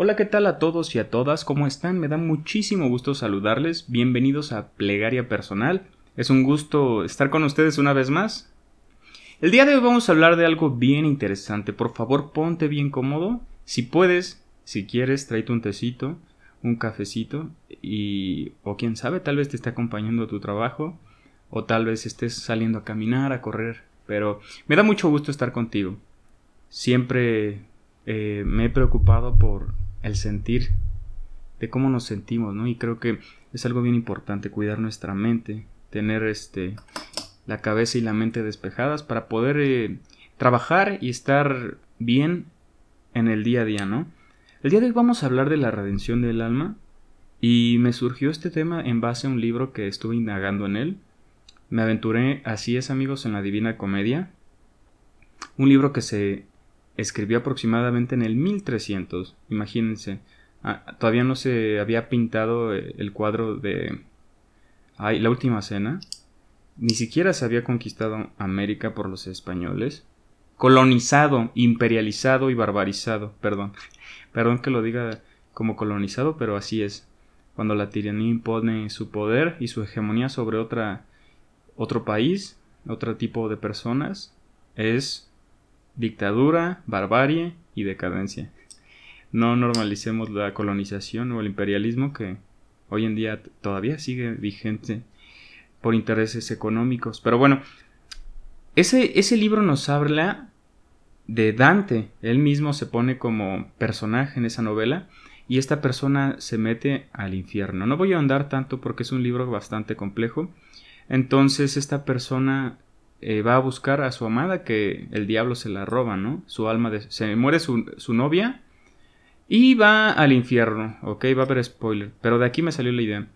Hola, ¿qué tal a todos y a todas? ¿Cómo están? Me da muchísimo gusto saludarles. Bienvenidos a Plegaria Personal. Es un gusto estar con ustedes una vez más. El día de hoy vamos a hablar de algo bien interesante. Por favor, ponte bien cómodo. Si puedes, si quieres, tráete un tecito, un cafecito y o quién sabe, tal vez te esté acompañando a tu trabajo o tal vez estés saliendo a caminar, a correr, pero me da mucho gusto estar contigo. Siempre eh, me he preocupado por el sentir de cómo nos sentimos, ¿no? Y creo que es algo bien importante cuidar nuestra mente, tener este la cabeza y la mente despejadas para poder eh, trabajar y estar bien en el día a día, ¿no? El día de hoy vamos a hablar de la redención del alma y me surgió este tema en base a un libro que estuve indagando en él. Me aventuré, así es amigos, en la Divina Comedia, un libro que se escribió aproximadamente en el 1300. Imagínense, ah, todavía no se había pintado eh, el cuadro de ay, La Última Cena. Ni siquiera se había conquistado América por los españoles. Colonizado, imperializado y barbarizado. Perdón. Perdón que lo diga como colonizado, pero así es. Cuando la tiranía impone su poder y su hegemonía sobre otra, otro país, otro tipo de personas, es dictadura, barbarie y decadencia. No normalicemos la colonización o el imperialismo que hoy en día todavía sigue vigente por intereses económicos. Pero bueno, ese, ese libro nos habla de Dante. Él mismo se pone como personaje en esa novela y esta persona se mete al infierno. No voy a andar tanto porque es un libro bastante complejo. Entonces esta persona eh, va a buscar a su amada que el diablo se la roba, ¿no? Su alma de, se muere su, su, novia y va al infierno, ¿ok? Va a haber spoiler, pero de aquí me salió la idea.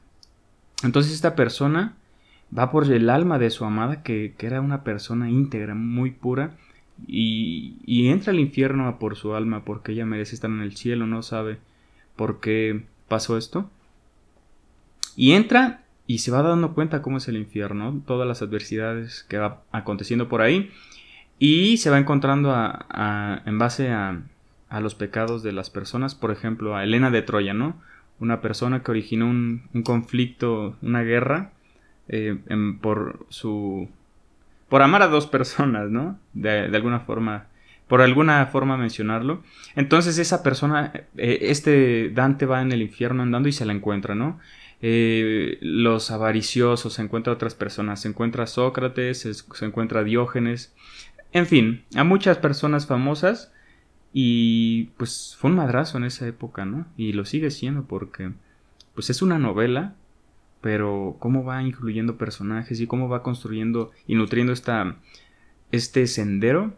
Entonces esta persona va por el alma de su amada que, que era una persona íntegra, muy pura y, y entra al infierno por su alma porque ella merece estar en el cielo, no sabe por qué pasó esto. Y entra y se va dando cuenta cómo es el infierno, todas las adversidades que va aconteciendo por ahí y se va encontrando a, en base a, a, los pecados de las personas, por ejemplo, a Elena de Troya, ¿no? Una persona que originó un, conflicto, una guerra eh, por su... por amar a dos personas, ¿no? De, de, alguna forma, por alguna forma mencionarlo. Entonces esa persona, eh, este Dante va en el infierno andando y se la encuentra, ¿no? Eh, los avariciosos, se encuentra otras personas, se encuentra Sócrates, se, encuentra Diógenes, en fin, a muchas personas famosas y pues fue un madrazo en esa época, ¿no? Y lo sigue siendo porque pues es una novela, pero cómo va incluyendo personajes y cómo va construyendo y nutriendo esta, este sendero,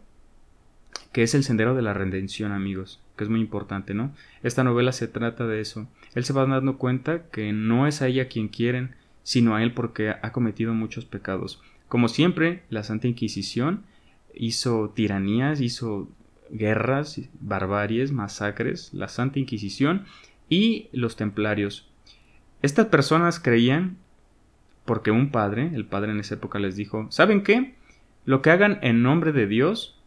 que es el sendero de la redención, amigos que es muy importante, ¿no? Esta novela se trata de eso. Él se va dando cuenta que no es a ella quien quieren, sino a él porque ha cometido muchos pecados. Como siempre, la Santa Inquisición hizo tiranías, hizo guerras, barbaries, masacres, la Santa Inquisición y los templarios. Estas personas creían, porque un padre, el padre en esa época les dijo, ¿saben qué? Lo que hagan en nombre de Dios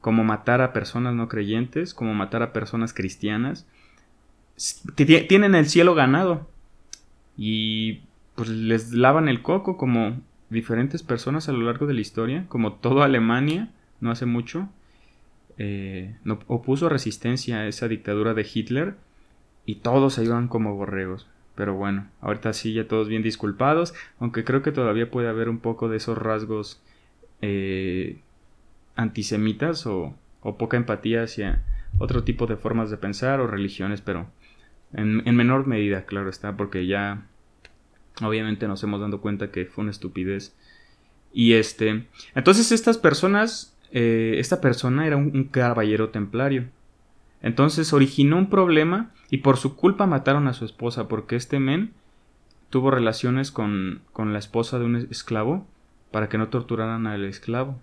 como matar a personas no creyentes, como matar a personas cristianas, tienen el cielo ganado. Y pues les lavan el coco como diferentes personas a lo largo de la historia, como toda Alemania, no hace mucho, eh, opuso resistencia a esa dictadura de Hitler y todos se iban como borregos. Pero bueno, ahorita sí ya todos bien disculpados, aunque creo que todavía puede haber un poco de esos rasgos eh, antisemitas o, poca empatía hacia otro tipo de formas de pensar o religiones, pero en, menor medida, claro está, porque ya obviamente nos hemos dado cuenta que fue una estupidez. Y este, entonces estas personas, eh, esta persona era un, caballero templario. Entonces originó un problema y por su culpa mataron a su esposa porque este men tuvo relaciones con, con la esposa de un esclavo para que no torturaran al esclavo.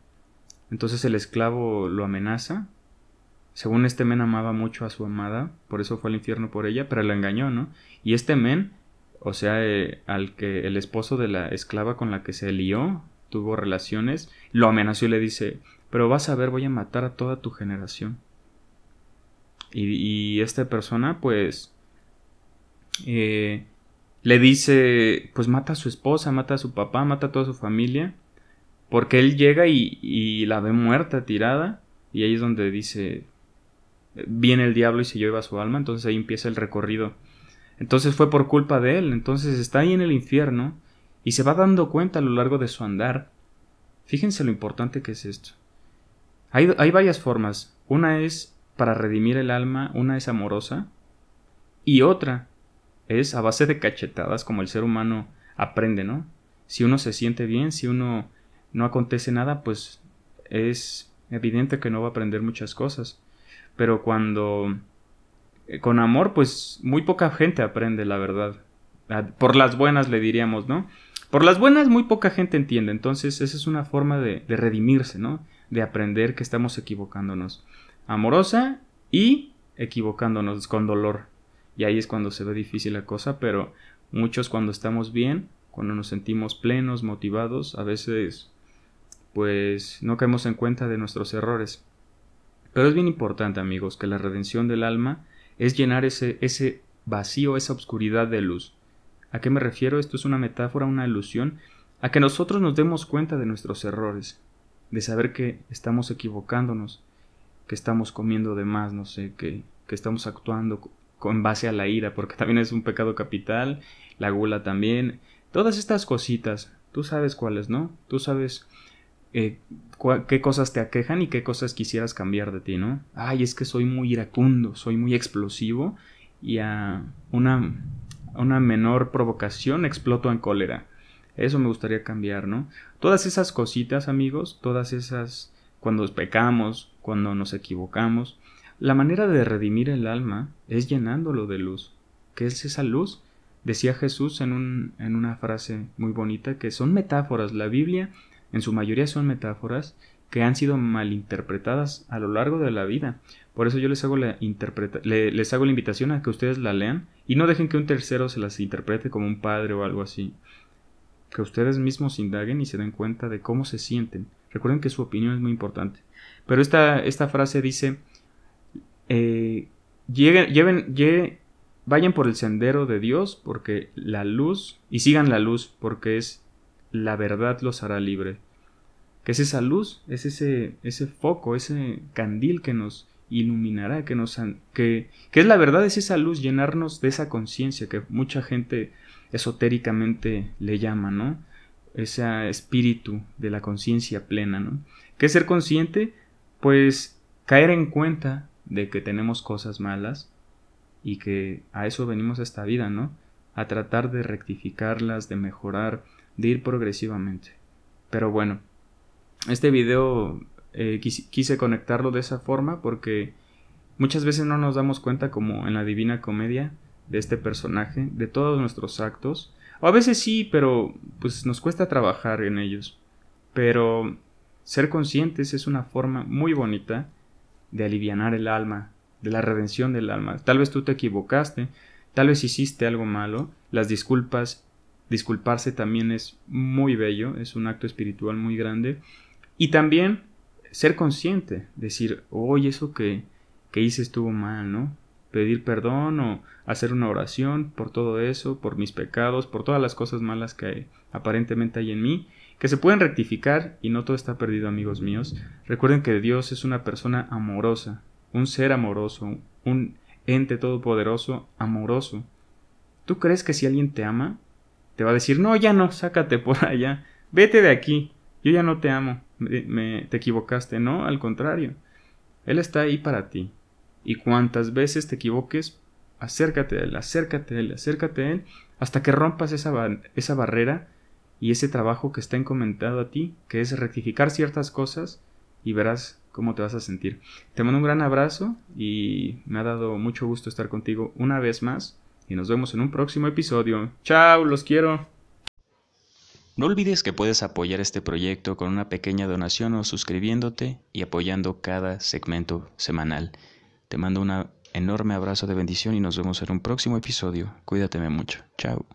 Entonces el esclavo lo amenaza. Según este men amaba mucho a su amada, por eso fue al infierno por ella, pero la engañó, ¿no? Y este men, o sea, eh, al que el esposo de la esclava con la que se lió, tuvo relaciones, lo amenazó y le dice, pero vas a ver, voy a matar a toda tu generación. Y, esta persona, pues, eh, le dice, pues mata a su esposa, mata a su papá, mata a toda su familia, porque él llega y, y la ve muerta, tirada, y ahí es donde dice, viene el diablo y se lleva su alma, entonces ahí empieza el recorrido. Entonces fue por culpa de él, entonces está ahí en el infierno y se va dando cuenta a lo largo de su andar. Fíjense lo importante que es esto. Hay, hay varias formas. Una es para redimir el alma, una es amorosa y otra es a base de cachetadas como el ser humano aprende, ¿no? Si uno se siente bien, si uno no acontece nada, pues es evidente que no va a aprender muchas cosas. Pero cuando eh, con amor, pues muy poca gente aprende, la verdad. Por las buenas le diríamos, ¿no? Por las buenas muy poca gente entiende, entonces esa es una forma de, de redimirse, ¿no? De aprender que estamos equivocándonos. Amorosa y equivocándonos con dolor. Y ahí es cuando se ve difícil la cosa, pero muchos cuando estamos bien, cuando nos sentimos plenos, motivados, a veces pues no caemos en cuenta de nuestros errores. Pero es bien importante, amigos, que la redención del alma es llenar ese, ese vacío, esa oscuridad de luz. ¿A qué me refiero? Esto es una metáfora, una ilusión, a que nosotros nos demos cuenta de nuestros errores, de saber que estamos equivocándonos, que estamos comiendo de más, no sé, que, que estamos actuando con base a la ira, porque también es un pecado capital, la gula también, todas estas cositas, tú sabes cuáles, ¿no? Tú sabes eh, qué cosas te aquejan y qué cosas quisieras cambiar de ti, ¿no? Ay, es que soy muy iracundo, soy muy explosivo y a una, una menor provocación exploto en cólera. Eso me gustaría cambiar, ¿no? Todas esas cositas, amigos, todas esas cuando pecamos, cuando nos equivocamos, la manera de redimir el alma es llenándolo de luz. ¿Qué es esa luz? Decía Jesús en, un, en una frase muy bonita que son metáforas. La Biblia en su mayoría son metáforas que han sido malinterpretadas a lo largo de la vida. Por eso yo les hago la, les hago la invitación a que ustedes la lean y no dejen que un tercero se las interprete como un padre o algo así. Que ustedes mismos indaguen y se den cuenta de cómo se sienten. Recuerden que su opinión es muy importante. Pero esta, esta frase dice, eh, lleven, vayan por el sendero de Dios porque la luz, y sigan la luz porque es la verdad los hará libre. Que es esa luz, es ese, ese foco, ese candil que nos iluminará, que nos que, que es la verdad, es esa luz, llenarnos de esa conciencia que mucha gente esotéricamente le llama, ¿no? Ese espíritu de la conciencia plena, ¿no? ¿Qué es ser consciente? Pues caer en cuenta de que tenemos cosas malas y que a eso venimos a esta vida, ¿no? A tratar de rectificarlas, de mejorar, de ir progresivamente. Pero bueno, este video eh, quise, conectarlo de esa forma porque muchas veces no nos damos cuenta como en la divina comedia de este personaje, de todos nuestros actos. O a veces sí, pero pues nos cuesta trabajar en ellos. Pero ser conscientes es una forma muy bonita de alivianar el alma, de la redención del alma. Tal vez tú te equivocaste, tal vez hiciste algo malo, las disculpas Disculparse también es muy bello, es un acto espiritual muy grande. Y también ser consciente, decir, oye, eso que, que hice estuvo mal, ¿no? Pedir perdón o hacer una oración por todo eso, por mis pecados, por todas las cosas malas que aparentemente hay en mí, que se pueden rectificar y no todo está perdido, amigos míos. Recuerden que Dios es una persona amorosa, un ser amoroso, un ente todopoderoso amoroso. ¿Tú crees que si alguien te ama, te va a decir, no, ya no, sácate por allá, vete de aquí, yo ya no te amo, me, te equivocaste, no, al contrario, Él está ahí para ti. Y cuantas veces te equivoques, acércate a Él, acércate a Él, acércate a Él, hasta que rompas esa, esa barrera y ese trabajo que está encomendado a ti, que es rectificar ciertas cosas, y verás cómo te vas a sentir. Te mando un gran abrazo y me ha dado mucho gusto estar contigo una vez más y nos vemos en un próximo episodio. Chao, los quiero. No olvides que puedes apoyar este proyecto con una pequeña donación o suscribiéndote y apoyando cada segmento semanal. Te mando un enorme abrazo de bendición y nos vemos en un próximo episodio. Cuídateme mucho. Chao.